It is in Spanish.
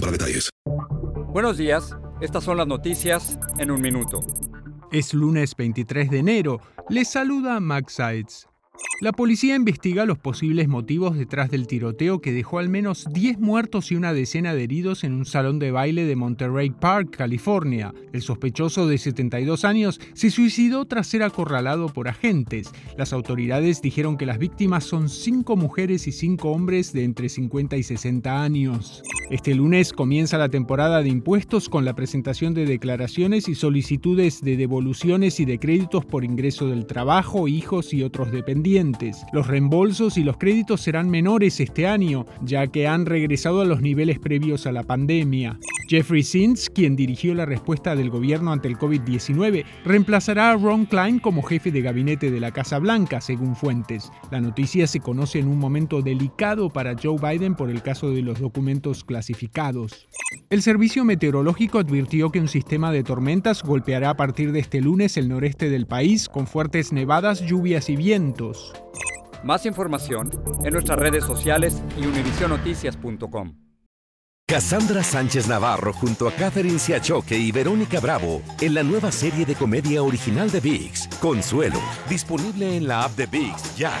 para detalles. Buenos días, estas son las noticias en un minuto. Es lunes 23 de enero. Les saluda Max Sides. La policía investiga los posibles motivos detrás del tiroteo que dejó al menos 10 muertos y una decena de heridos en un salón de baile de Monterey Park, California. El sospechoso de 72 años se suicidó tras ser acorralado por agentes. Las autoridades dijeron que las víctimas son 5 mujeres y 5 hombres de entre 50 y 60 años. Este lunes comienza la temporada de impuestos con la presentación de declaraciones y solicitudes de devoluciones y de créditos por ingreso del trabajo, hijos y otros dependientes. Los reembolsos y los créditos serán menores este año, ya que han regresado a los niveles previos a la pandemia. Jeffrey Sins, quien dirigió la respuesta del gobierno ante el COVID-19, reemplazará a Ron Klein como jefe de gabinete de la Casa Blanca, según fuentes. La noticia se conoce en un momento delicado para Joe Biden por el caso de los documentos clasificados. El servicio meteorológico advirtió que un sistema de tormentas golpeará a partir de este lunes el noreste del país con fuertes nevadas, lluvias y vientos. Más información en nuestras redes sociales y univisionoticias.com. Cassandra Sánchez Navarro junto a Catherine Siachoque y Verónica Bravo en la nueva serie de comedia original de VIX, Consuelo, disponible en la app de VIX ya.